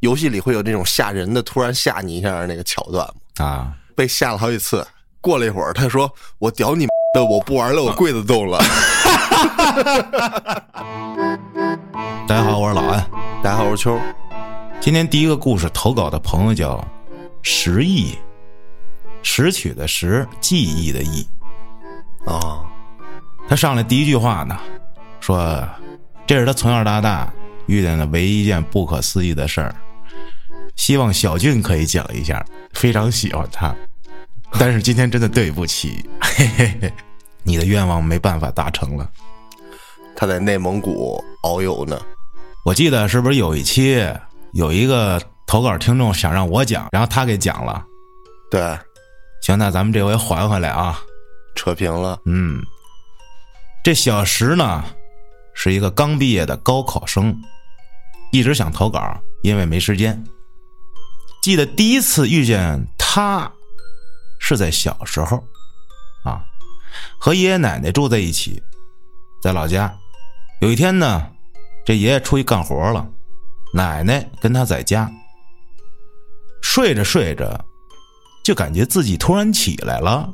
游戏里会有那种吓人的，突然吓你一下那个桥段吗？啊，被吓了好几次。过了一会儿，他说：“我屌你的，我不玩了，我柜子动了。大家好，我是老安。”大家好，我是秋。今天第一个故事投稿的朋友叫石忆，拾取的拾，记忆的忆。哦，他上来第一句话呢，说这是他从小到大遇见的唯一一件不可思议的事儿，希望小俊可以讲一下，非常喜欢他，但是今天真的对不起，嘿嘿嘿，你的愿望没办法达成了。他在内蒙古遨游呢。我记得是不是有一期有一个投稿听众想让我讲，然后他给讲了。对，行，那咱们这回还回来啊，扯平了。嗯，这小石呢是一个刚毕业的高考生，一直想投稿，因为没时间。记得第一次遇见他，是在小时候，啊，和爷爷奶奶住在一起，在老家。有一天呢，这爷爷出去干活了，奶奶跟他在家。睡着睡着，就感觉自己突然起来了，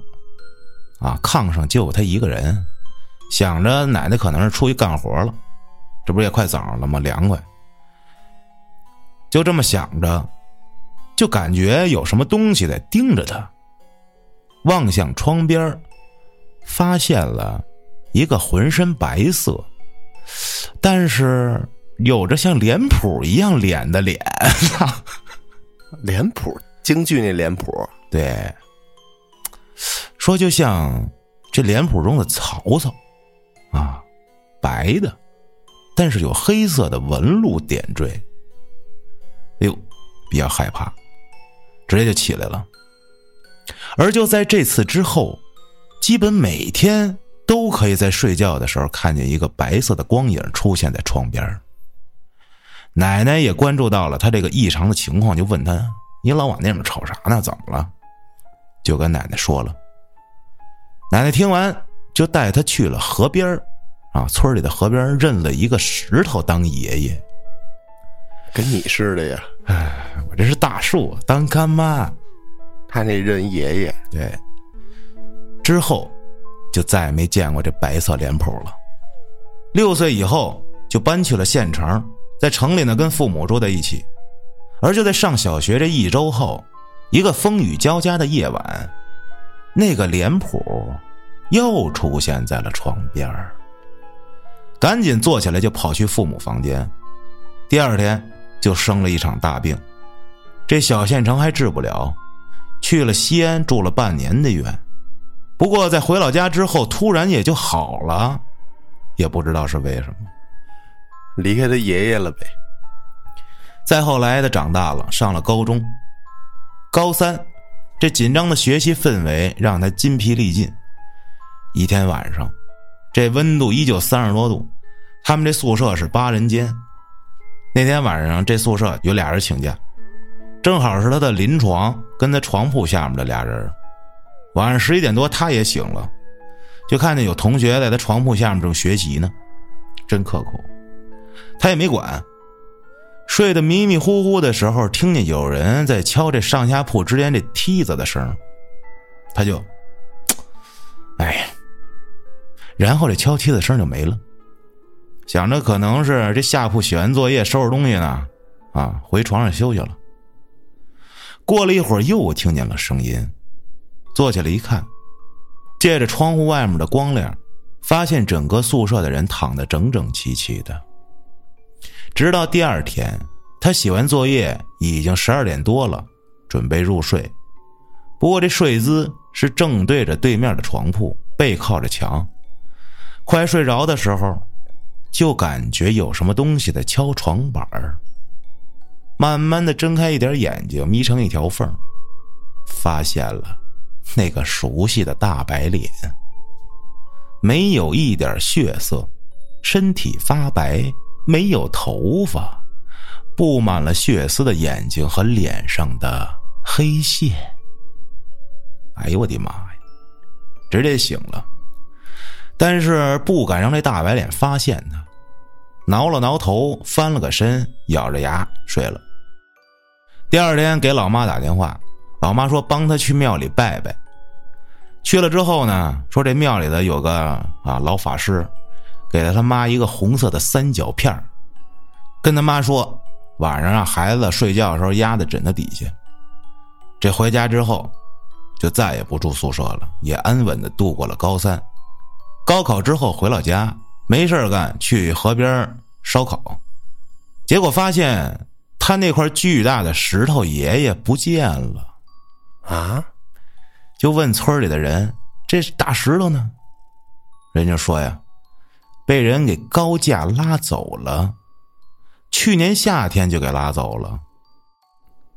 啊，炕上就有他一个人，想着奶奶可能是出去干活了，这不也快早上了吗？凉快。就这么想着，就感觉有什么东西在盯着他。望向窗边发现了一个浑身白色，但是有着像脸谱一样脸的脸。脸谱，京剧那脸谱。对，说就像这脸谱中的曹操啊，白的，但是有黑色的纹路点缀。哎呦，比较害怕，直接就起来了。而就在这次之后，基本每天都可以在睡觉的时候看见一个白色的光影出现在窗边。奶奶也关注到了他这个异常的情况，就问他：“你老往那边瞅啥呢？怎么了？”就跟奶奶说了。奶奶听完，就带他去了河边啊，村里的河边认了一个石头当爷爷。跟你似的呀！哎，我这是大树当干妈。他那认爷爷。对。之后，就再也没见过这白色脸谱了。六岁以后，就搬去了县城。在城里呢，跟父母住在一起，而就在上小学这一周后，一个风雨交加的夜晚，那个脸谱又出现在了床边赶紧坐起来就跑去父母房间。第二天就生了一场大病，这小县城还治不了，去了西安住了半年的院。不过在回老家之后，突然也就好了，也不知道是为什么。离开他爷爷了呗。再后来，他长大了，上了高中。高三，这紧张的学习氛围让他筋疲力尽。一天晚上，这温度依旧三十多度，他们这宿舍是八人间。那天晚上，这宿舍有俩人请假，正好是他的临床跟他床铺下面的俩人。晚上十一点多，他也醒了，就看见有同学在他床铺下面正学习呢，真刻苦。他也没管，睡得迷迷糊糊的时候，听见有人在敲这上下铺之间这梯子的声他就，哎，然后这敲梯子声就没了。想着可能是这下铺写完作业收拾东西呢，啊，回床上休息了。过了一会儿，又听见了声音，坐起来一看，借着窗户外面的光亮，发现整个宿舍的人躺得整整齐齐的。直到第二天，他写完作业已经十二点多了，准备入睡。不过这睡姿是正对着对面的床铺，背靠着墙。快睡着的时候，就感觉有什么东西在敲床板儿慢慢的睁开一点眼睛，眯成一条缝，发现了那个熟悉的大白脸，没有一点血色，身体发白。没有头发，布满了血丝的眼睛和脸上的黑线。哎呦我的妈呀！直接醒了，但是不敢让这大白脸发现他，挠了挠头，翻了个身，咬着牙睡了。第二天给老妈打电话，老妈说帮他去庙里拜拜。去了之后呢，说这庙里的有个啊老法师，给了他妈一个红色的三角片，跟他妈说晚上让孩子睡觉的时候压在枕头底下。这回家之后，就再也不住宿舍了，也安稳的度过了高三。高考之后回老家，没事干，去河边烧烤，结果发现他那块巨大的石头爷爷不见了。啊，就问村里的人：“这大石头呢？”人家说呀，被人给高价拉走了，去年夏天就给拉走了。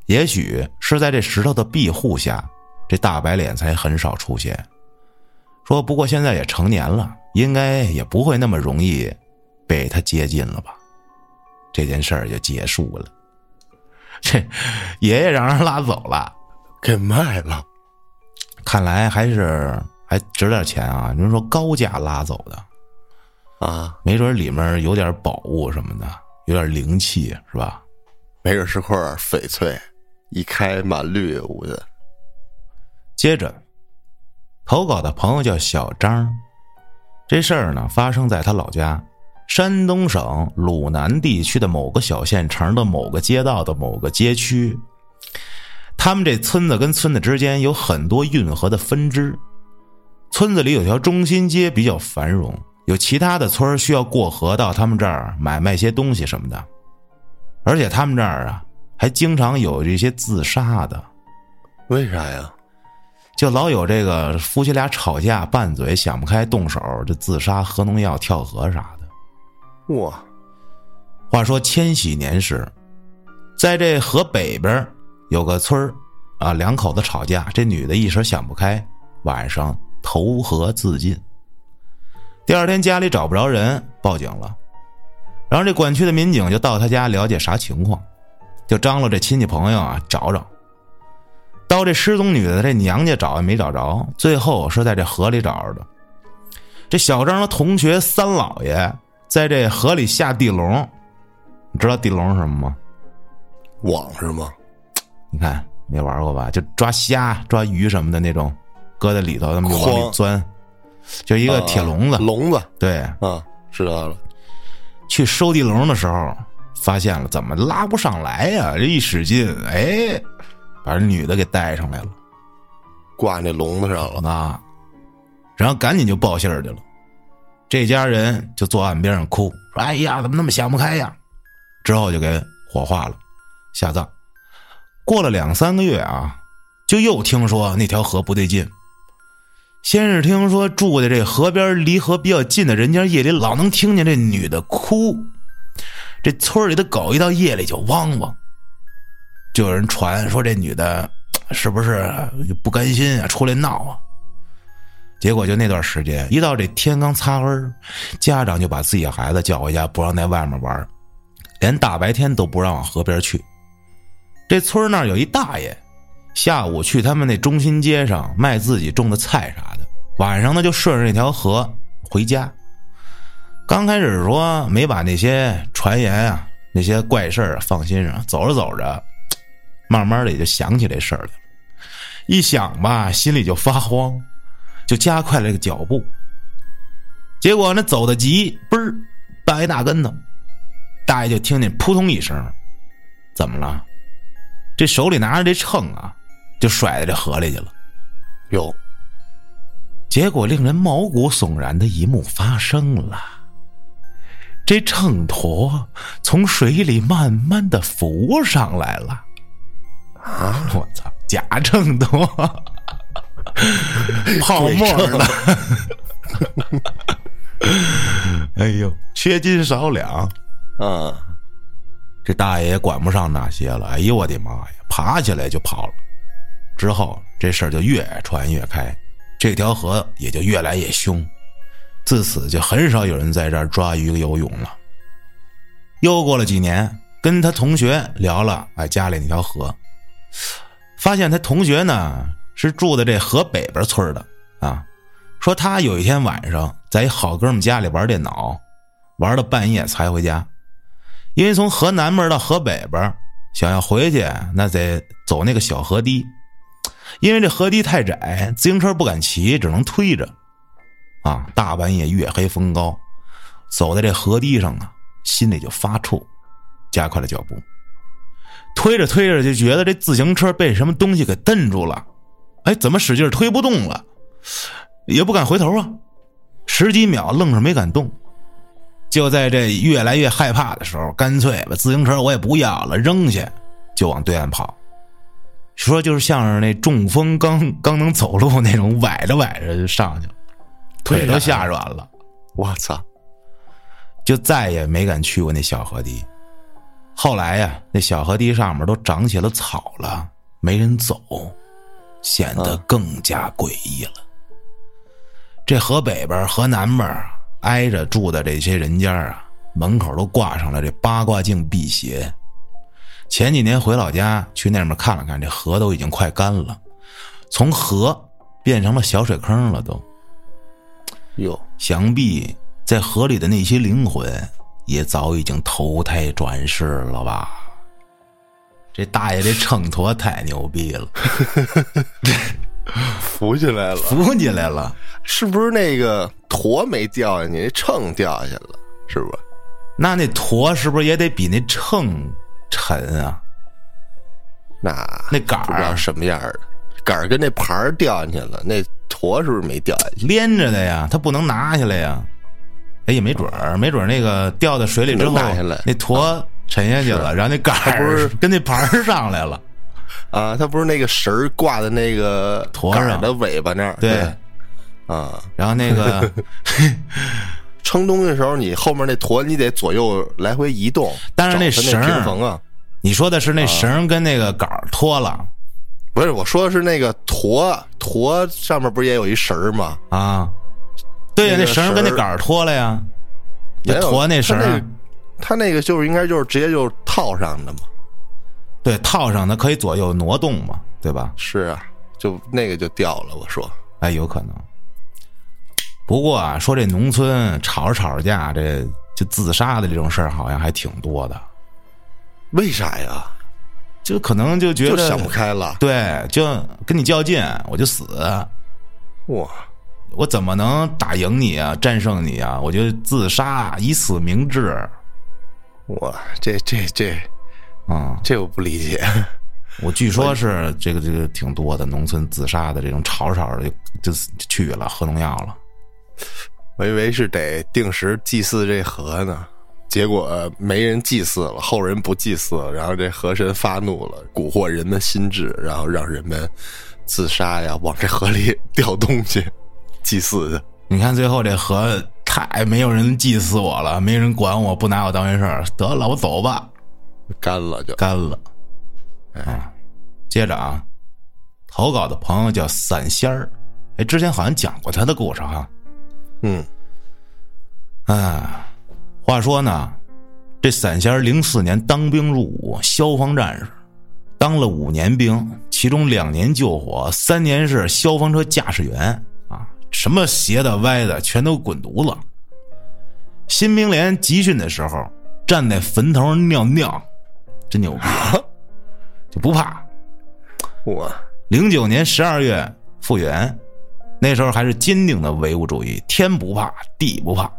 也许是在这石头的庇护下，这大白脸才很少出现。说不过现在也成年了，应该也不会那么容易被他接近了吧？这件事儿就结束了。这爷爷让人拉走了。给卖了，看来还是还值点钱啊！你说高价拉走的，啊，没准里面有点宝物什么的，有点灵气是吧？没准是块翡翠，一开满绿屋的。接着，投稿的朋友叫小张，这事儿呢发生在他老家山东省鲁南地区的某个小县城的某个街道的某个街区。他们这村子跟村子之间有很多运河的分支，村子里有条中心街比较繁荣，有其他的村需要过河到他们这儿买卖些东西什么的，而且他们这儿啊还经常有这些自杀的，为啥呀？就老有这个夫妻俩吵架拌嘴想不开动手就自杀喝农药跳河啥的。哇，话说千禧年时，在这河北边。有个村儿，啊，两口子吵架，这女的一时想不开，晚上投河自尽。第二天家里找不着人，报警了，然后这管区的民警就到他家了解啥情况，就张罗这亲戚朋友啊找找。到这失踪女的这娘家找也没找着，最后是在这河里找着的。这小张的同学三老爷在这河里下地笼，你知道地笼是什么吗？网是吗？你看没玩过吧？就抓虾、抓鱼什么的那种，搁在里头，他们就往里钻，就一个铁笼子。笼子，对，啊，知道了。去收地笼的时候，发现了怎么拉不上来呀？这一使劲，哎，把这女的给带上来了，挂那笼子上了啊。然后赶紧就报信儿去了。这家人就坐岸边上哭，说：“哎呀，怎么那么想不开呀？”之后就给火化了，下葬。过了两三个月啊，就又听说那条河不对劲。先是听说住在这河边、离河比较近的人家夜里老能听见这女的哭，这村里的狗一到夜里就汪汪。就有人传说这女的是不是不甘心啊，出来闹啊？结果就那段时间，一到这天刚擦黑，家长就把自己孩子叫回家，不让在外面玩，连大白天都不让往河边去。这村那儿有一大爷，下午去他们那中心街上卖自己种的菜啥的，晚上呢就顺着那条河回家。刚开始说没把那些传言啊、那些怪事儿放心上，走着走着，慢慢的也就想起这事儿来了。一想吧，心里就发慌，就加快了这个脚步。结果那走的急，嘣儿绊一大跟头，大爷就听见扑通一声，怎么了？这手里拿着这秤啊，就甩在这河里去了。哟，结果令人毛骨悚然的一幕发生了：这秤砣从水里慢慢的浮上来了。啊！我操，假秤多，泡沫了。哎呦，缺斤少两。啊。这大爷也管不上那些了，哎呦我的妈呀！爬起来就跑了。之后这事儿就越传越开，这条河也就越来越凶。自此就很少有人在这儿抓鱼游泳了。又过了几年，跟他同学聊了哎家里那条河，发现他同学呢是住在这河北边村的啊，说他有一天晚上在一好哥们家里玩电脑，玩到半夜才回家。因为从河南边到河北边想要回去，那得走那个小河堤，因为这河堤太窄，自行车不敢骑，只能推着。啊，大半夜月黑风高，走在这河堤上啊，心里就发怵，加快了脚步。推着推着就觉得这自行车被什么东西给蹬住了，哎，怎么使劲推不动了？也不敢回头啊，十几秒愣是没敢动。就在这越来越害怕的时候，干脆把自行车我也不要了，扔下，就往对岸跑。说就是像是那中风刚刚能走路那种，崴着崴着就上去了，腿都吓软了。我操！就再也没敢去过那小河堤。后来呀，那小河堤上面都长起了草了，没人走，显得更加诡异了。这河北边、河南边挨着住的这些人家啊，门口都挂上了这八卦镜辟邪。前几年回老家去那边看了看，这河都已经快干了，从河变成了小水坑了，都。哟，想必在河里的那些灵魂也早已经投胎转世了吧？这大爷这秤砣太牛逼了，浮起来了，浮起来了。是不是那个砣没掉下去，那秤掉下去了？是不是？那那砣是不是也得比那秤沉啊？那那杆不知道儿什么样的杆儿跟那盘儿掉下去了，那砣是不是没掉下去？连着的呀，它不能拿下来呀。哎，也没准儿，没准儿那个掉到水里之后下来，那坨沉下去了，然后那杆儿不是跟那盘儿上来了。啊，它不是那个绳儿挂在那个坨上的尾巴那儿？对啊，然后那个，称东西的时候，你后面那坨你得左右来回移动，但是那绳儿平衡啊。你说的是那绳儿跟那个杆儿脱了不是，我说的是那个坨坨上面不是也有一绳儿吗？啊？对呀，那绳儿跟那杆儿脱了呀。也脱那绳儿它那个，就是应该就是直接就套上的嘛。对，套上它可以左右挪动嘛，对吧？是啊，就那个就掉了。我说，哎，有可能。不过啊，说这农村吵着吵着架，这就自杀的这种事儿，好像还挺多的。为啥呀？就可能就觉得就想不开了。对，就跟你较劲，我就死，哇，我怎么能打赢你啊，战胜你啊？我就自杀，以死明志。我，这这这啊、这我不理解。我据说是这个这个挺多的农村自杀的这种吵吵的就就就去了，喝农药了。我以为是得定时祭祀这河呢，结果没人祭祀了，后人不祭祀了，然后这河神发怒了，蛊惑人们心智，然后让人们自杀呀，往这河里掉东西，祭祀去。你看最后这河太没有人祭祀我了，没人管我，不拿我当回事儿，得了，我走吧，干了就。干了。啊，接着啊，投稿的朋友叫散仙儿，哎，之前好像讲过他的故事哈。嗯。啊，话说呢，这散仙儿零四年当兵入伍，消防战士，当了五年兵，其中两年救火，三年是消防车驾驶员。啊，什么斜的歪的全都滚犊子。新兵连集训的时候，站在坟头尿尿，真牛逼，啊 就不怕。我零九年十二月复员，那时候还是坚定的唯物主义，天不怕地不怕。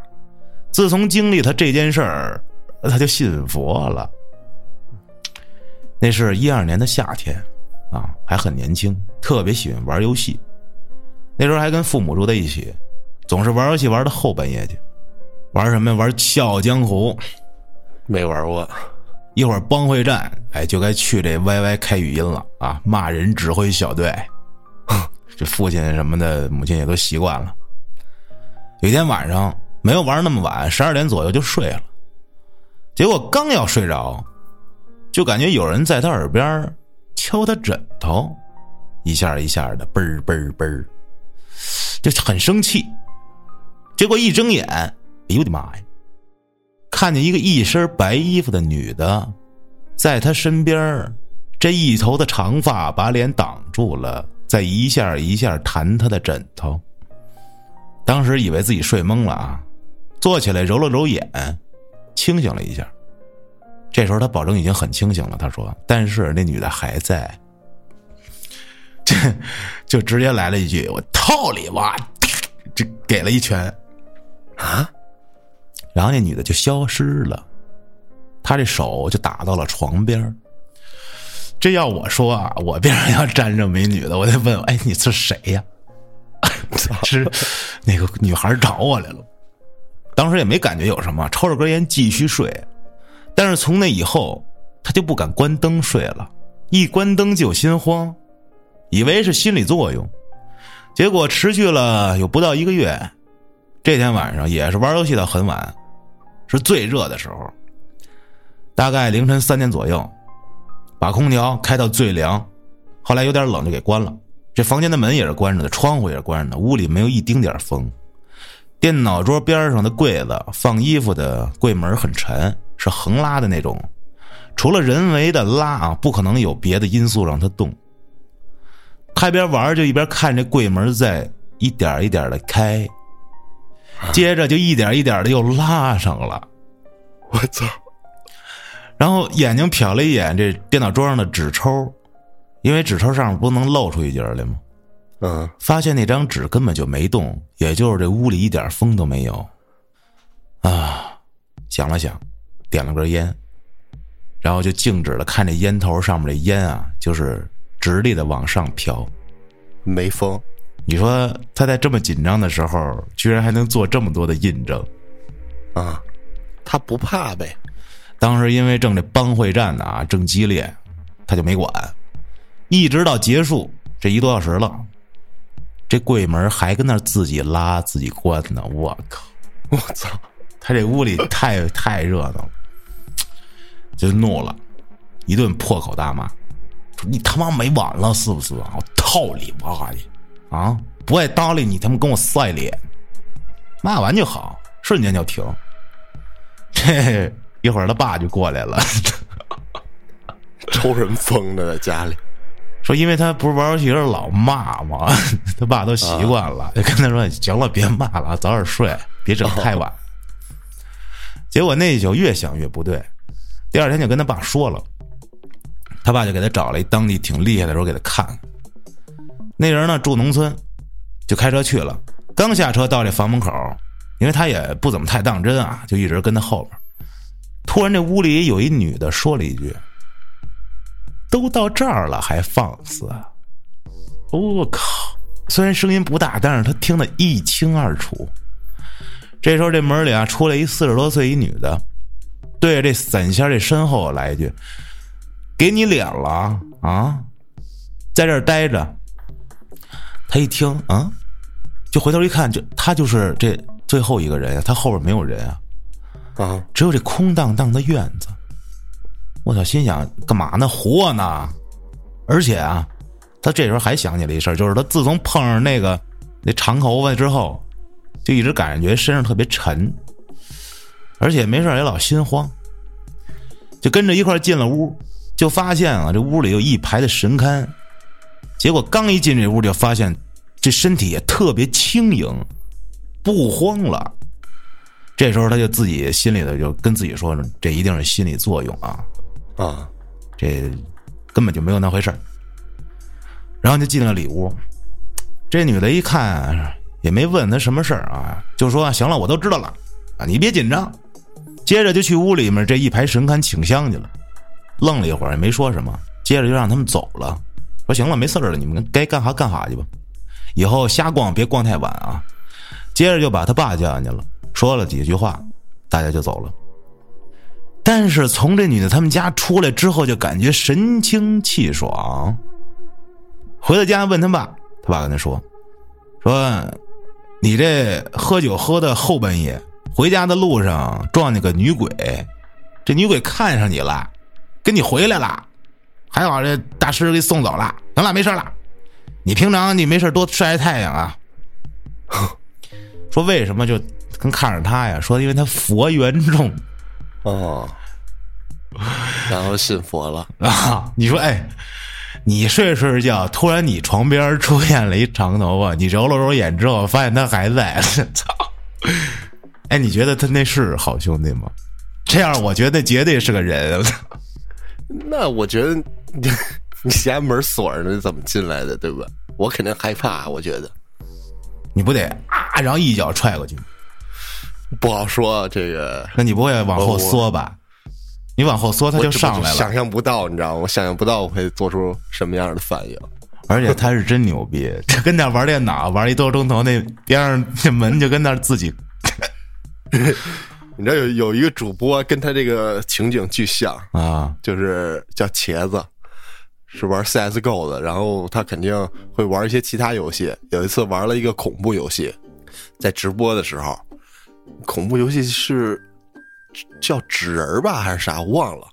自从经历他这件事儿，他就信佛了。那是一二年的夏天，啊，还很年轻，特别喜欢玩游戏。那时候还跟父母住在一起，总是玩游戏玩到后半夜去。玩什么呀？玩《笑傲江湖》，没玩过，一会儿帮会战，哎，就该去这 YY 开语音了啊，骂人指挥小队，这父亲什么的，母亲也都习惯了。有一天晚上没有玩那么晚，十二点左右就睡了，结果刚要睡着，就感觉有人在他耳边敲他枕头，一下一下的，嘣儿嘣儿嘣儿，就很生气。结果一睁眼，哎呦我的妈呀！看见一个一身白衣服的女的，在他身边这一头的长发把脸挡住了，在一下一下弹他的枕头。当时以为自己睡懵了啊，坐起来揉了揉眼，清醒了一下，这时候他保证已经很清醒了。他说：“但是那女的还在。”就直接来了一句：“我套你妈！”这给了一拳啊，然后那女的就消失了。他这手就打到了床边这要我说啊，我边上要站着美女的，我得问：哎，你是谁呀？是那个女孩找我来了。当时也没感觉有什么，抽着根烟继续睡。但是从那以后，他就不敢关灯睡了，一关灯就心慌，以为是心理作用。结果持续了有不到一个月。这天晚上也是玩游戏到很晚，是最热的时候。大概凌晨三点左右，把空调开到最凉，后来有点冷就给关了。这房间的门也是关着的，窗户也是关着的，屋里没有一丁点风。电脑桌边上的柜子放衣服的柜门很沉，是横拉的那种，除了人为的拉啊，不可能有别的因素让它动。他一边玩就一边看这柜门在一点一点的开，接着就一点一点的又拉上了。我操！然后眼睛瞟了一眼这电脑桌上的纸抽，因为纸抽上面不能露出一截来吗？嗯，发现那张纸根本就没动，也就是这屋里一点风都没有。啊，想了想，点了根烟，然后就静止了看这烟头上面的烟啊，就是直立的往上飘，没风。你说他在这么紧张的时候，居然还能做这么多的印证，啊，他不怕呗。当时因为正这帮会战呢啊，正激烈，他就没管，一直到结束这一多小时了，这柜门还跟那自己拉自己关呢。我靠！我操！他这屋里太太热闹了，就怒了，一顿破口大骂，说你他妈没完了是不是啊？我操你妈的！啊，不爱搭理你，他妈跟我晒脸！骂完就好，瞬间就停。这。一会儿他爸就过来了，抽什么风呢？在家里 说，因为他不是玩游戏是老骂嘛？他爸都习惯了，就跟他说：“行了，别骂了，早点睡，别整太晚。”结果那一宿越想越不对，第二天就跟他爸说了，他爸就给他找了一当地挺厉害的人给他看。那人呢住农村，就开车去了。刚下车到这房门口，因为他也不怎么太当真啊，就一直跟他后边。突然，这屋里有一女的说了一句：“都到这儿了还放肆！”我靠！虽然声音不大，但是他听得一清二楚。这时候，这门里啊出来一四十多岁一女的，对着这散仙这身后来一句：“给你脸了啊，在这儿待着。”他一听啊，就回头一看，就他就是这最后一个人呀，他后边没有人啊。啊！只有这空荡荡的院子，我操！心想干嘛呢？活呢？而且啊，他这时候还想起了一事就是他自从碰上那个那长头发之后，就一直感觉身上特别沉，而且没事也老心慌，就跟着一块进了屋，就发现啊，这屋里有一排的神龛，结果刚一进这屋，就发现这身体也特别轻盈，不慌了。这时候他就自己心里头就跟自己说：“这一定是心理作用啊，啊，这根本就没有那回事然后就进了里屋，这女的一看也没问他什么事儿啊，就说：“行了，我都知道了啊，你别紧张。”接着就去屋里面这一排神龛请香去了，愣了一会儿也没说什么，接着就让他们走了，说：“行了，没事了，你们该干哈干哈去吧，以后瞎逛别逛太晚啊。”接着就把他爸叫进去了。说了几句话，大家就走了。但是从这女的他们家出来之后，就感觉神清气爽。回到家问他爸，他爸跟他说：“说你这喝酒喝的后半夜，回家的路上撞见个女鬼，这女鬼看上你了，跟你回来了，还好这大师给送走了。行了，没事了。你平常你没事多晒晒太阳啊。说为什么就？”跟看着他呀，说因为他佛缘重，哦，然后信佛了 啊！你说，哎，你睡着睡着觉，突然你床边出现了一长头发，你揉了揉眼之后，发现他还在，操！哎，你觉得他那是好兄弟吗？这样我觉得绝对是个人。那我觉得你 你家门锁着呢，怎么进来的？对吧？我肯定害怕，我觉得你不得啊，然后一脚踹过去？不好说。这个那你不会往后缩吧？你往后缩，他就上来了。想象不到，你知道吗？我想象不到我会做出什么样的反应。而且他是真牛逼，他跟那玩电脑玩一多钟头，那边上那门就跟那自己。你知道有有一个主播跟他这个情景巨像啊，就是叫茄子，是玩 CSGO 的，然后他肯定会玩一些其他游戏。有一次玩了一个恐怖游戏，在直播的时候，恐怖游戏是叫纸人吧还是啥，我忘了。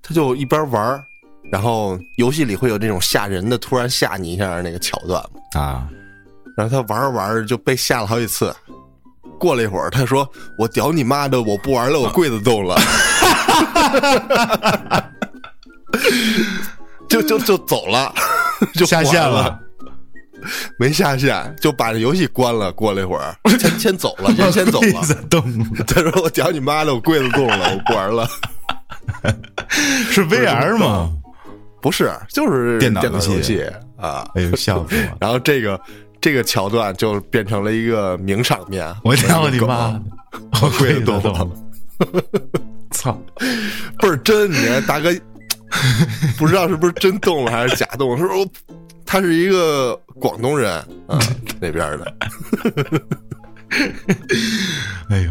他就一边玩。然后游戏里会有那种吓人的，突然吓你一下那个桥段啊。然后他玩着玩着就被吓了好几次。过了一会儿，他说：“我屌你妈的，我不玩了，我柜子动了。”就就就走了，就下线了。没下线，就把这游戏关了。过了一会儿，先先走了，先先走了。动。他说：“我屌你妈的，我柜子动了，我不玩了。”是 VR 吗？不是，就是电脑游戏啊！哎呦，笑死我！然后这个这个桥段就变成了一个名场面。我操你妈！我跪都动了！操，倍儿真！你看大哥，不知道是不是真动了还是假动？他说他是一个广东人啊，那边的。哎呦，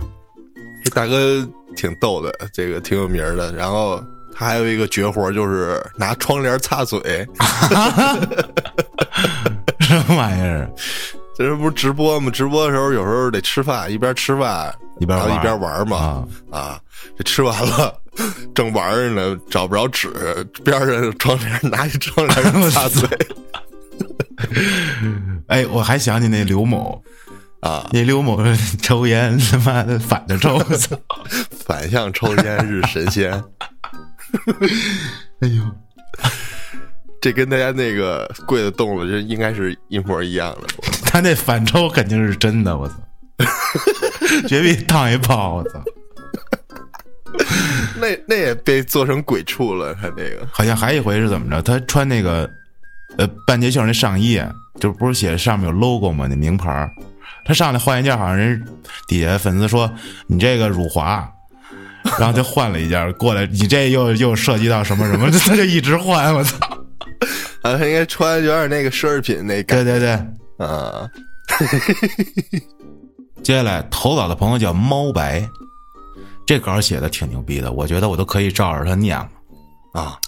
这大哥挺逗的，这个挺有名的。然后。他还有一个绝活，就是拿窗帘擦嘴，玩意儿？这不是直播吗？直播的时候有时候得吃饭，一边吃饭一边一边玩嘛。啊，这吃完了 正玩着呢，找不着纸，边上窗帘拿一窗帘擦嘴。哎，我还想起那刘某啊，那刘某抽烟他妈的反着抽，反向抽烟是神仙。哎呦，这跟大家那个柜子动了，这应该是一模一样的。他那反抽肯定是真的，我操！绝壁烫一炮，我操！那那也被做成鬼畜了。他那个好像还一回是怎么着？他穿那个呃半截袖那上衣，就不是写上面有 logo 吗？那名牌他上来换一件，好像人底下粉丝说你这个辱华。然后就换了一件过来，你这又又涉及到什么什么，他就一直换，我操！啊，他应该穿有点那个奢侈品那，对对对，啊。接下来投稿的朋友叫猫白，这稿写的挺牛逼的，我觉得我都可以照着他念了啊。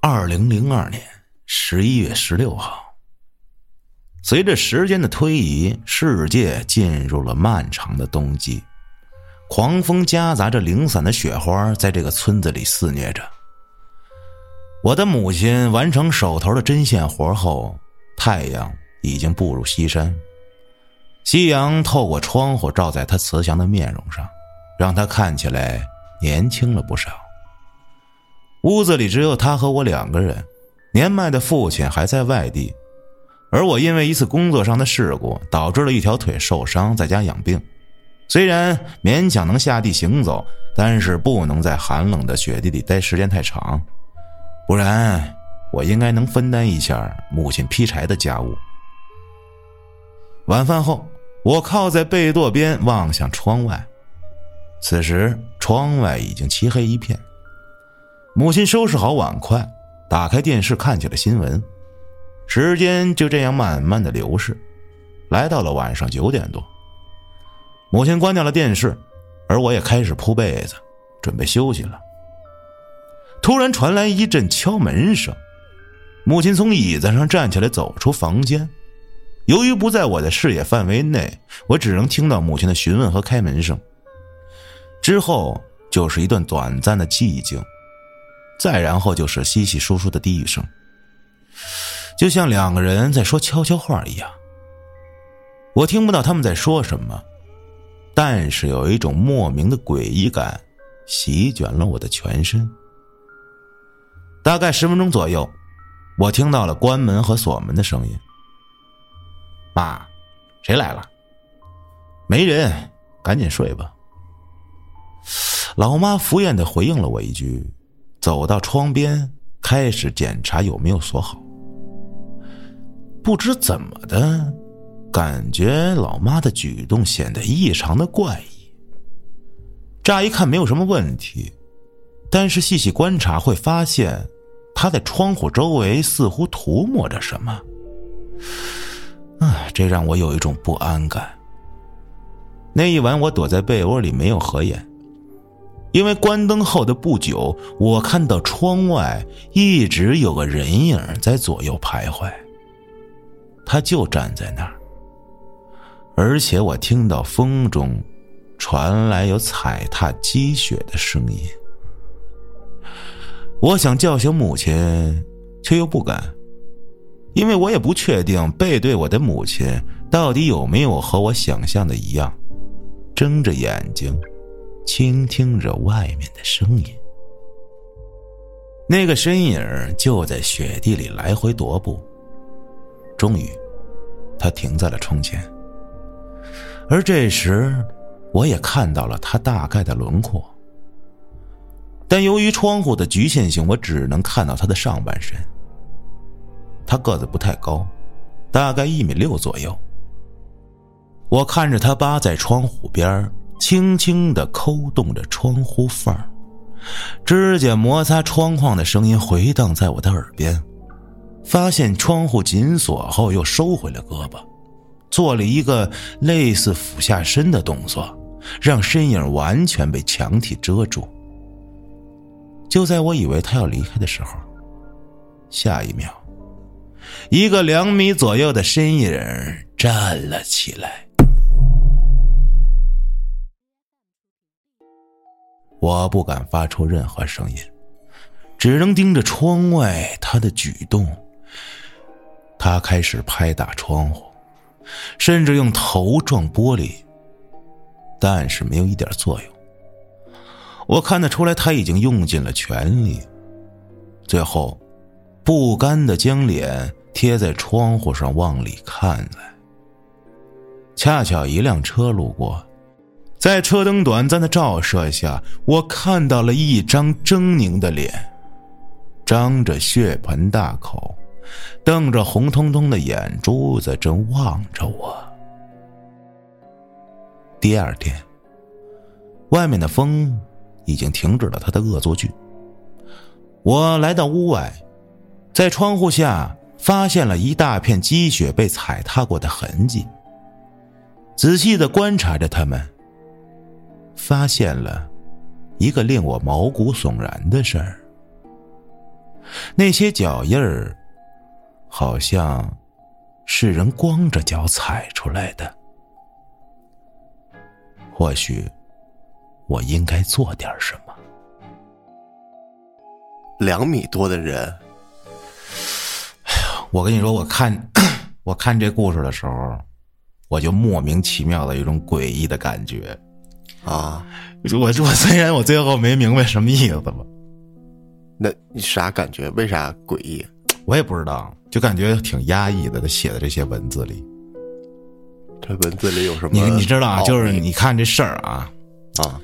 二零零二年十一月十六号，随着时间的推移，世界进入了漫长的冬季。狂风夹杂着零散的雪花，在这个村子里肆虐着。我的母亲完成手头的针线活后，太阳已经步入西山，夕阳透过窗户照在她慈祥的面容上，让她看起来年轻了不少。屋子里只有她和我两个人，年迈的父亲还在外地，而我因为一次工作上的事故，导致了一条腿受伤，在家养病。虽然勉强能下地行走，但是不能在寒冷的雪地里待时间太长，不然我应该能分担一下母亲劈柴的家务。晚饭后，我靠在被垛边望向窗外，此时窗外已经漆黑一片。母亲收拾好碗筷，打开电视看起了新闻，时间就这样慢慢的流逝，来到了晚上九点多。母亲关掉了电视，而我也开始铺被子，准备休息了。突然传来一阵敲门声，母亲从椅子上站起来，走出房间。由于不在我的视野范围内，我只能听到母亲的询问和开门声。之后就是一段短暂的寂静，再然后就是稀稀疏疏的低语声，就像两个人在说悄悄话一样。我听不到他们在说什么。但是有一种莫名的诡异感，席卷了我的全身。大概十分钟左右，我听到了关门和锁门的声音。妈，谁来了？没人，赶紧睡吧。老妈敷衍的回应了我一句，走到窗边，开始检查有没有锁好。不知怎么的，感觉老妈的举动显得异常的怪异。乍一看没有什么问题，但是细细观察会发现，他在窗户周围似乎涂抹着什么。啊，这让我有一种不安感。那一晚，我躲在被窝里没有合眼，因为关灯后的不久，我看到窗外一直有个人影在左右徘徊。他就站在那儿，而且我听到风中传来有踩踏积雪的声音。我想叫醒母亲，却又不敢，因为我也不确定背对我的母亲到底有没有和我想象的一样。睁着眼睛，倾听着外面的声音。那个身影就在雪地里来回踱步。终于，他停在了窗前。而这时，我也看到了他大概的轮廓。但由于窗户的局限性，我只能看到他的上半身。他个子不太高，大概一米六左右。我看着他扒在窗户边轻轻的抠动着窗户缝指甲摩擦窗框的声音回荡在我的耳边。发现窗户紧锁后，又收回了胳膊，做了一个类似俯下身的动作，让身影完全被墙体遮住。就在我以为他要离开的时候，下一秒，一个两米左右的身影站了起来。我不敢发出任何声音，只能盯着窗外他的举动。他开始拍打窗户，甚至用头撞玻璃，但是没有一点作用。我看得出来，他已经用尽了全力。最后，不甘的将脸贴在窗户上往里看来。恰巧一辆车路过。在车灯短暂的照射下，我看到了一张狰狞的脸，张着血盆大口，瞪着红彤彤的眼珠子，正望着我。第二天，外面的风已经停止了他的恶作剧。我来到屋外，在窗户下发现了一大片积雪被踩踏过的痕迹，仔细的观察着他们。发现了一个令我毛骨悚然的事儿。那些脚印儿，好像是人光着脚踩出来的。或许我应该做点什么。两米多的人，哎呀，我跟你说，我看 我看这故事的时候，我就莫名其妙的一种诡异的感觉。啊，我我虽然我最后没明白什么意思吧，那你啥感觉？为啥诡异？我也不知道，就感觉挺压抑的。他写的这些文字里，这文字里有什么？你你知道啊？就是你看这事儿啊，啊，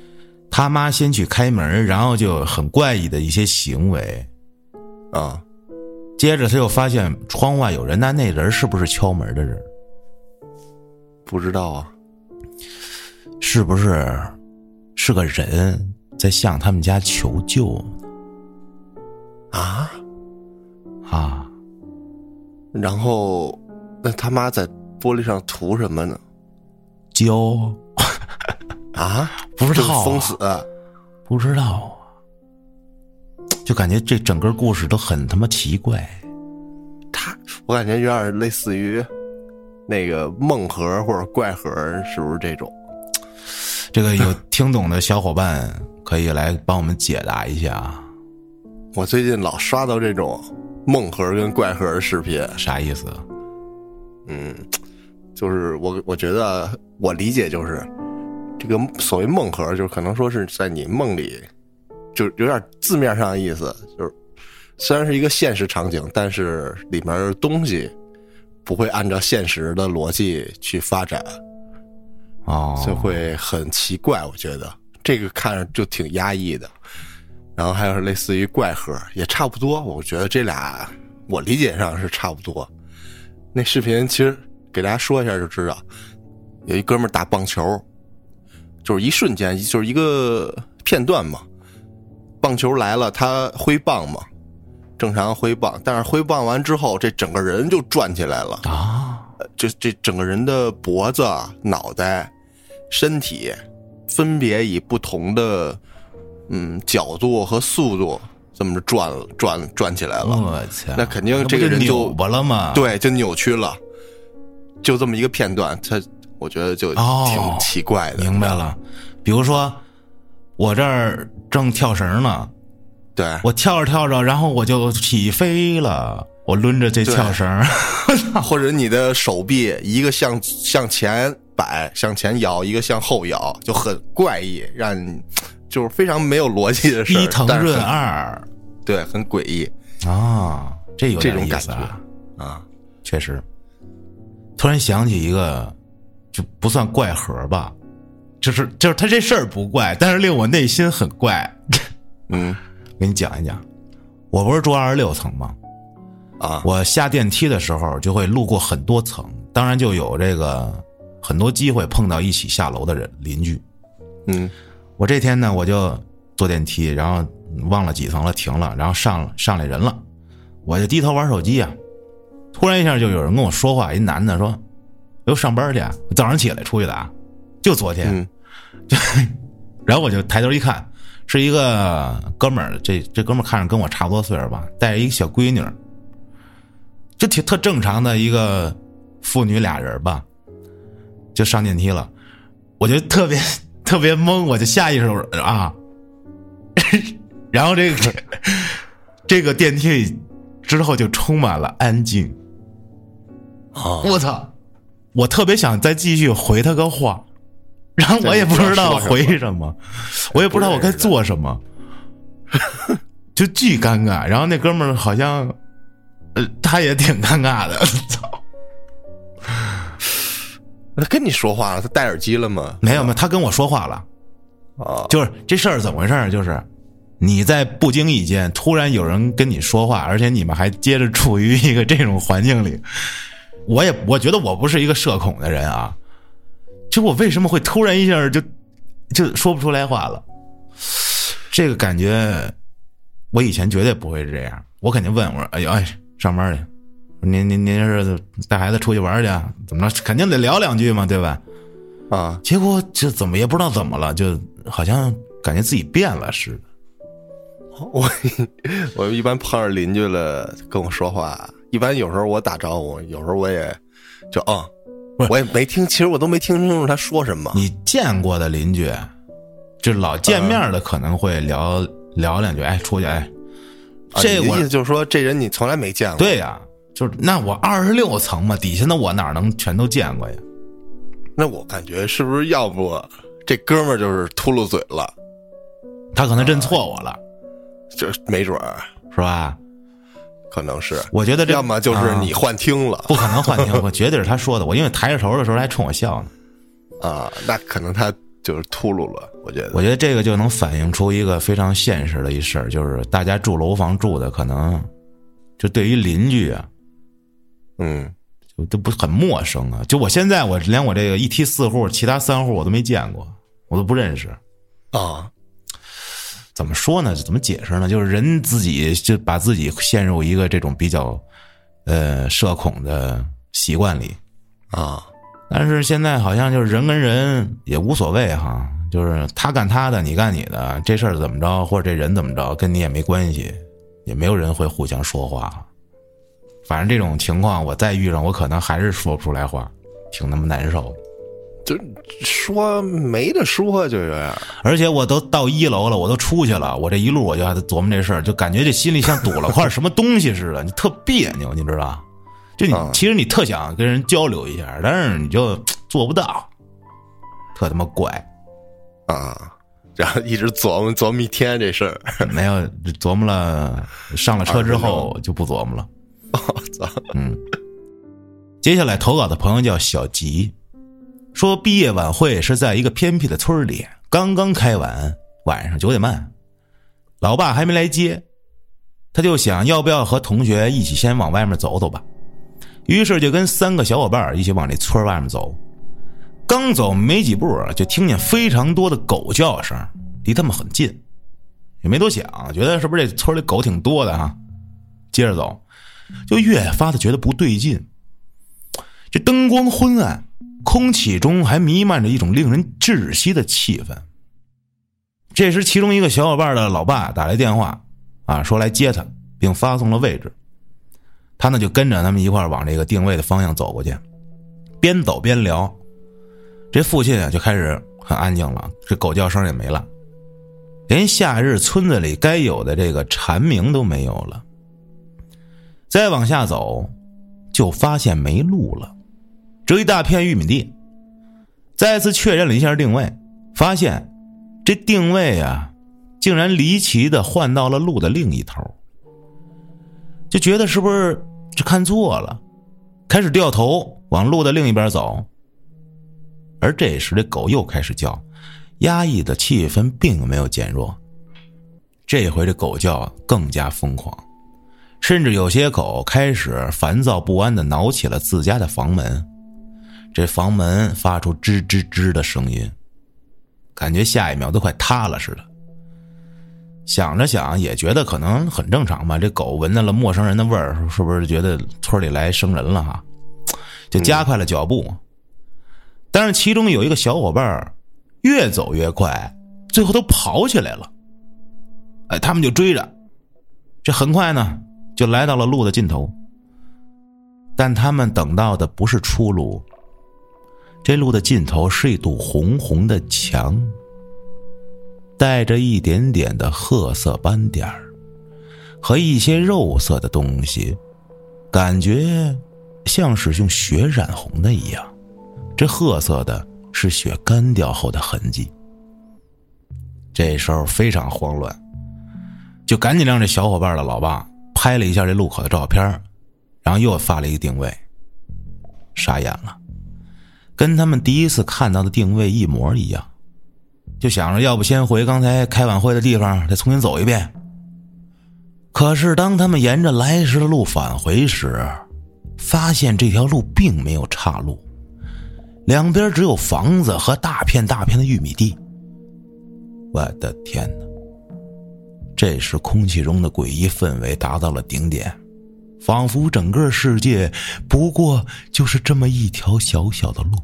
他妈先去开门，然后就很怪异的一些行为，啊，接着他又发现窗外有人，那那人是不是敲门的人？不知道啊。是不是是个人在向他们家求救？啊啊！然后那他妈在玻璃上涂什么呢？胶啊？不知道封死？不知道啊！就感觉这整个故事都很他妈奇怪。他我感觉有点类似于那个梦盒或者怪盒，是不是这种？这个有听懂的小伙伴可以来帮我们解答一下。我最近老刷到这种梦盒跟怪盒的视频，啥意思？嗯，就是我我觉得我理解就是这个所谓梦核，就是可能说是在你梦里，就有点字面上的意思，就是虽然是一个现实场景，但是里面东西不会按照现实的逻辑去发展。哦，就会很奇怪，我觉得这个看着就挺压抑的。然后还有类似于怪盒，也差不多。我觉得这俩我理解上是差不多。那视频其实给大家说一下就知道，有一哥们儿打棒球，就是一瞬间，就是一个片段嘛。棒球来了，他挥棒嘛，正常挥棒，但是挥棒完之后，这整个人就转起来了啊！这这整个人的脖子、脑袋、身体，分别以不同的嗯角度和速度，这么着转转转起来了。我操！那肯定这个人就扭巴了嘛？对，就扭曲了。就这么一个片段，他我觉得就挺奇怪的。明白了，比如说我这儿正跳绳呢，对。我跳着跳着，然后我就起飞了，我抡着这跳绳，或者你的手臂一个向向前摆、向前摇，一个向后摇，就很怪异，让你就是非常没有逻辑的事一疼润二，对，很诡异。啊，这有这种感觉啊，确实。突然想起一个，就不算怪盒吧，就是就是他这事儿不怪，但是令我内心很怪。嗯，给你讲一讲，我不是住二十六层吗？啊，我下电梯的时候就会路过很多层，当然就有这个很多机会碰到一起下楼的人邻居。嗯，我这天呢，我就坐电梯，然后忘了几层了，停了，然后上上来人了，我就低头玩手机啊。突然一下就有人跟我说话，一男的说：“又上班去，早上起来出去的啊，就昨天。”就，然后我就抬头一看，是一个哥们儿，这这哥们儿看着跟我差不多岁数吧，带着一个小闺女，就挺特正常的一个父女俩人吧，就上电梯了，我就特别特别懵，我就下意识啊，然后这个这个电梯里之后就充满了安静。啊！我操！我特别想再继续回他个话，然后我也不知道回什么，我也不知道我该做什么，就巨尴尬。然后那哥们儿好像，呃，他也挺尴尬的。操！他跟你说话了？他戴耳机了吗？没有没有，他跟我说话了。啊，就是这事儿怎么回事？就是你在不经意间突然有人跟你说话，而且你们还接着处于一个这种环境里。我也我觉得我不是一个社恐的人啊，就我为什么会突然一下就就说不出来话了？这个感觉我以前绝对不会这样，我肯定问我说：“哎呦哎，上班去？您您您是带孩子出去玩去？怎么着？肯定得聊两句嘛，对吧？”啊，结果这怎么也不知道怎么了，就好像感觉自己变了似的。我我一般碰上邻居了跟我说话。一般有时候我打招呼，有时候我也就嗯，我也没听，其实我都没听清楚他说什么。你见过的邻居，就老见面的可能会聊聊两句，哎，出去哎，这意思就是说这人你从来没见过。对呀，就是那我二十六层嘛，底下的我哪能全都见过呀？那我感觉是不是要不这哥们儿就是秃噜嘴了？他可能认错我了，就没准儿是吧？可能是，我觉得这要么就是你幻听了，不可能幻听，我绝对是他说的。我因为抬着头的时候还冲我笑呢，啊，那可能他就是秃噜了。我觉得，我觉得这个就能反映出一个非常现实的一事儿，就是大家住楼房住的可能，就对于邻居啊，嗯，就都不很陌生啊。就我现在，我连我这个一梯四户，其他三户我都没见过，我都不认识啊。怎么说呢？怎么解释呢？就是人自己就把自己陷入一个这种比较，呃，社恐的习惯里，啊。但是现在好像就是人跟人也无所谓哈，就是他干他的，你干你的，这事儿怎么着，或者这人怎么着，跟你也没关系，也没有人会互相说话。反正这种情况，我再遇上，我可能还是说不出来话，挺他妈难受。就说没得说，就这样。而且我都到一楼了，我都出去了，我这一路我就还在琢磨这事儿，就感觉这心里像堵了块什么东西似的，你特别扭，你知道？就你其实你特想跟人交流一下，但是你就做不到，特他妈怪啊！然后一直琢磨琢磨一天这事儿，没有琢磨了。上了车之后就不琢磨了。我操！嗯，接下来投稿的朋友叫小吉。说毕业晚会是在一个偏僻的村里，刚刚开完，晚上九点半，老爸还没来接，他就想要不要和同学一起先往外面走走吧。于是就跟三个小伙伴一起往这村外面走。刚走没几步，就听见非常多的狗叫声，离他们很近，也没多想，觉得是不是这村里狗挺多的哈。接着走，就越发的觉得不对劲。这灯光昏暗，空气中还弥漫着一种令人窒息的气氛。这时，其中一个小伙伴的老爸打来电话，啊，说来接他，并发送了位置。他呢就跟着他们一块往这个定位的方向走过去，边走边聊。这附近啊就开始很安静了，这狗叫声也没了，连夏日村子里该有的这个蝉鸣都没有了。再往下走，就发现没路了。这一大片玉米地，再次确认了一下定位，发现这定位啊，竟然离奇的换到了路的另一头，就觉得是不是这看错了，开始掉头往路的另一边走。而这时这狗又开始叫，压抑的气氛并没有减弱，这回这狗叫更加疯狂，甚至有些狗开始烦躁不安的挠起了自家的房门。这房门发出吱吱吱的声音，感觉下一秒都快塌了似的。想着想，也觉得可能很正常吧。这狗闻到了陌生人的味儿，是不是觉得村里来生人了哈？就加快了脚步。但是其中有一个小伙伴越走越快，最后都跑起来了。哎，他们就追着，这很快呢就来到了路的尽头。但他们等到的不是出路。这路的尽头是一堵红红的墙，带着一点点的褐色斑点儿，和一些肉色的东西，感觉像是用血染红的一样。这褐色的是血干掉后的痕迹。这时候非常慌乱，就赶紧让这小伙伴的老爸拍了一下这路口的照片，然后又发了一个定位，傻眼了。跟他们第一次看到的定位一模一样，就想着要不先回刚才开晚会的地方，再重新走一遍。可是当他们沿着来时的路返回时，发现这条路并没有岔路，两边只有房子和大片大片的玉米地。我的天哪！这时空气中的诡异氛围达到了顶点。仿佛整个世界不过就是这么一条小小的路。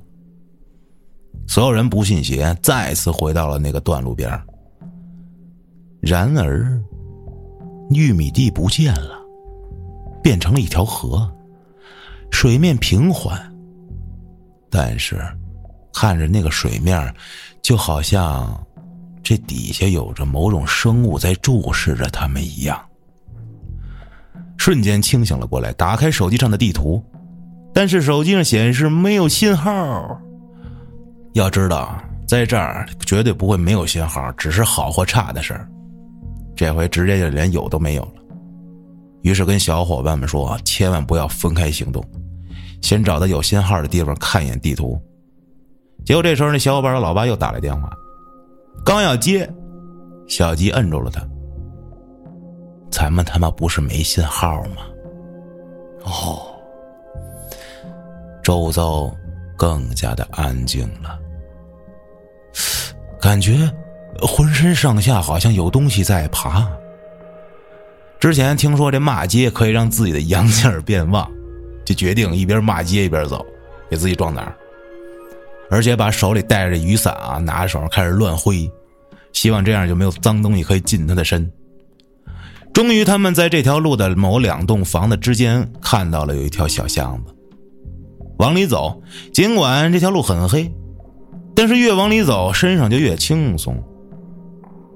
所有人不信邪，再次回到了那个断路边。然而，玉米地不见了，变成了一条河，水面平缓。但是，看着那个水面，就好像这底下有着某种生物在注视着他们一样。瞬间清醒了过来，打开手机上的地图，但是手机上显示没有信号。要知道，在这儿绝对不会没有信号，只是好或差的事儿。这回直接就连有都没有了。于是跟小伙伴们说：“千万不要分开行动，先找到有信号的地方看一眼地图。”结果这时候，那小伙伴的老爸又打来电话，刚要接，小吉摁住了他。咱们他妈不是没信号吗？哦，周遭更加的安静了，感觉浑身上下好像有东西在爬。之前听说这骂街可以让自己的阳气儿变旺，就决定一边骂街一边走，给自己壮胆而且把手里带着雨伞啊，拿着手开始乱挥，希望这样就没有脏东西可以进他的身。终于，他们在这条路的某两栋房子之间看到了有一条小巷子，往里走。尽管这条路很黑，但是越往里走，身上就越轻松。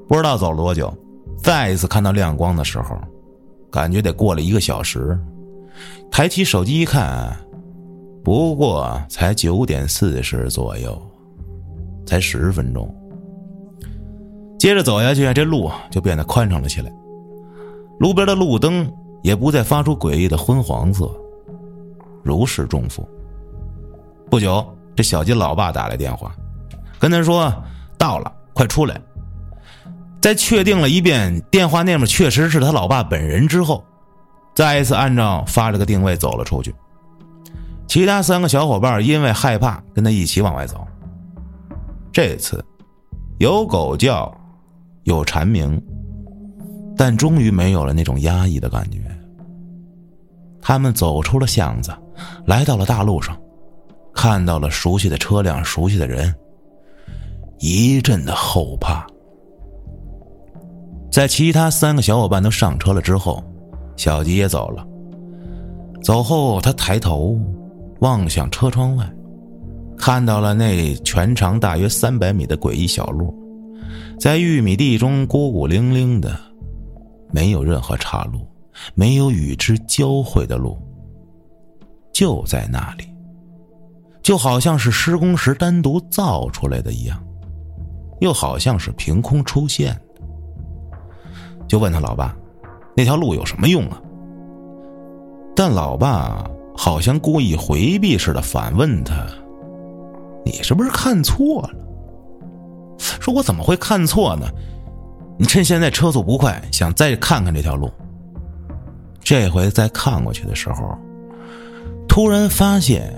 不知道走了多久，再一次看到亮光的时候，感觉得过了一个小时。抬起手机一看，不过才九点四十左右，才十分钟。接着走下去，这路就变得宽敞了起来。路边的路灯也不再发出诡异的昏黄色，如释重负。不久，这小金老爸打来电话，跟他说到了，快出来！”在确定了一遍电话那边确实是他老爸本人之后，再一次按照发了个定位走了出去。其他三个小伙伴因为害怕，跟他一起往外走。这次有狗叫，有蝉鸣，但终于没有了那种压抑的感觉。他们走出了巷子，来到了大路上，看到了熟悉的车辆、熟悉的人，一阵的后怕。在其他三个小伙伴都上车了之后，小吉也走了。走后，他抬头望向车窗外。看到了那全长大约三百米的诡异小路，在玉米地中孤孤零零的，没有任何岔路，没有与之交汇的路，就在那里，就好像是施工时单独造出来的一样，又好像是凭空出现的。就问他老爸：“那条路有什么用啊？”但老爸好像故意回避似的反问他。你是不是看错了？说我怎么会看错呢？你趁现在车速不快，想再看看这条路。这回再看过去的时候，突然发现，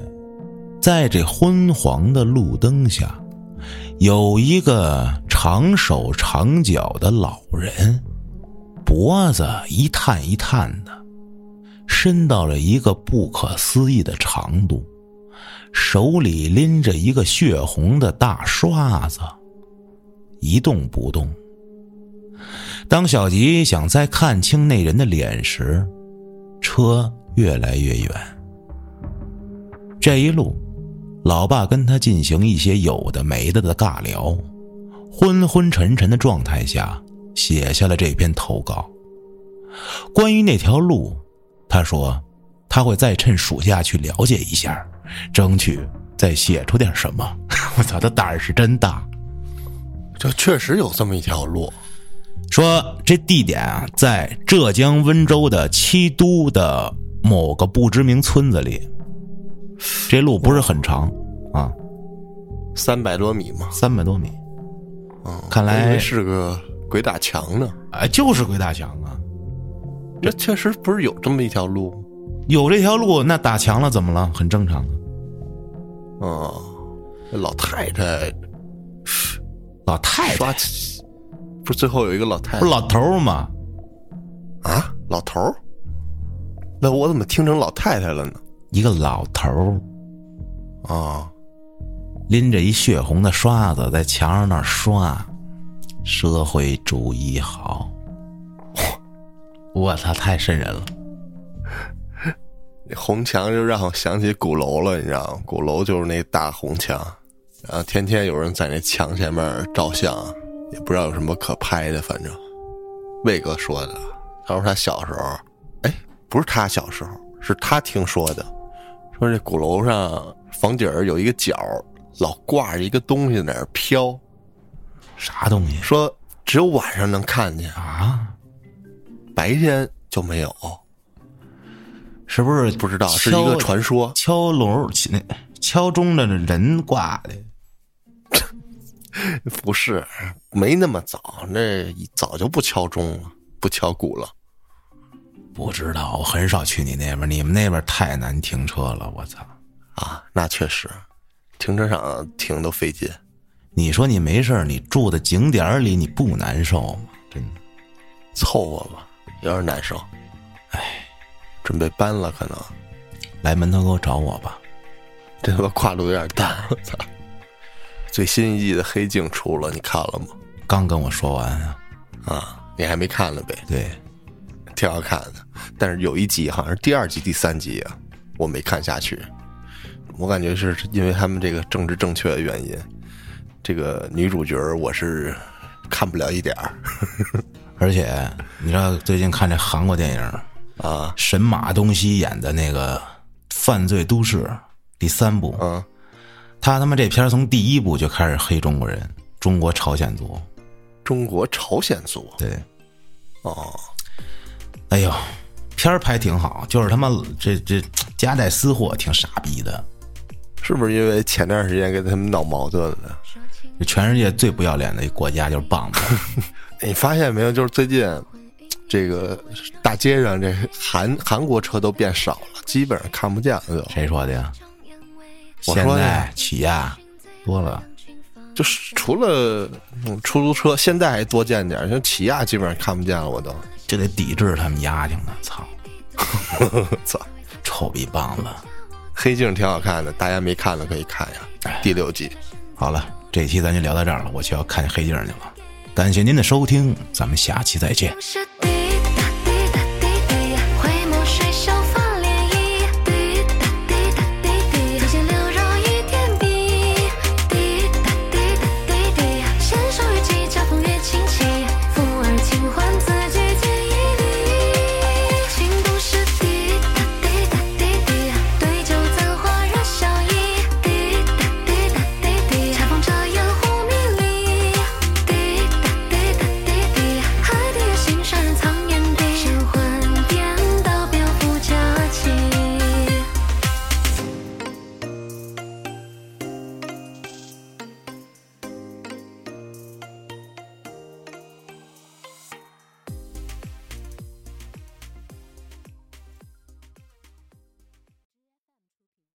在这昏黄的路灯下，有一个长手长脚的老人，脖子一探一探的，伸到了一个不可思议的长度。手里拎着一个血红的大刷子，一动不动。当小吉想再看清那人的脸时，车越来越远。这一路，老爸跟他进行一些有的没的的尬聊，昏昏沉沉的状态下，写下了这篇投稿。关于那条路，他说他会再趁暑假去了解一下。争取再写出点什么！我操，他胆儿是真大。这确实有这么一条路，说这地点啊，在浙江温州的七都的某个不知名村子里。这路不是很长啊，三百多米嘛，三百多米。嗯，看来是个鬼打墙呢。哎，就是鬼打墙啊！这确实不是有这么一条路。有这条路，那打墙了怎么了？很正常的。哦，老太太，老太太，不是最后有一个老太太，不是老头吗？啊，老头那我怎么听成老太太了呢？一个老头儿啊，拎着一血红的刷子在墙上那刷，社会主义好。我操，太瘆人了。红墙就让我想起鼓楼了，你知道吗？鼓楼就是那大红墙，然后天天有人在那墙前面照相，也不知道有什么可拍的。反正魏哥说的，他说他小时候，哎，不是他小时候，是他听说的，说这鼓楼上房顶有一个角，老挂着一个东西在那飘，啥东西？说只有晚上能看见啊，白天就没有。是不是不知道是一个传说？敲锣那敲钟的人挂的，不是没那么早，那早就不敲钟了，不敲鼓了。不知道，我很少去你那边，你们那边太难停车了，我操！啊，那确实，停车场停都费劲。你说你没事你住的景点里，你不难受吗？真的，凑合吧，有点难受。哎。准备搬了，可能来门头沟找我吧。这他妈跨度有点大，我操！最新一季的《黑镜》出了，你看了吗？刚跟我说完啊，啊，你还没看呢呗？对，挺好看的，但是有一集好像是第二集、第三集啊，我没看下去。我感觉是因为他们这个政治正确的原因，这个女主角我是看不了一点儿。而且你知道最近看这韩国电影？啊，神马东锡演的那个《犯罪都市》第三部，嗯，他他妈这片从第一部就开始黑中国人，中国朝鲜族，中国朝鲜族，对，哦，哎呦，片儿拍挺好，就是他妈这这夹带私货，挺傻逼的，是不是因为前段时间跟他们闹矛盾了？这全世界最不要脸的一国家就是棒子。你发现没有？就是最近这个大街上这韩韩国车都变少了，基本上看不见了都。谁说的呀？我说的起亚多了，就是除了嗯出租车，现在还多见点儿，像起亚基本上看不见了，我都。这得抵制他们丫挺的，操，操，臭逼棒子！黑镜挺好看的，大家没看的可以看一下，第六季。好了，这期咱就聊到这儿了，我就要看黑镜去了。感谢您的收听，咱们下期再见。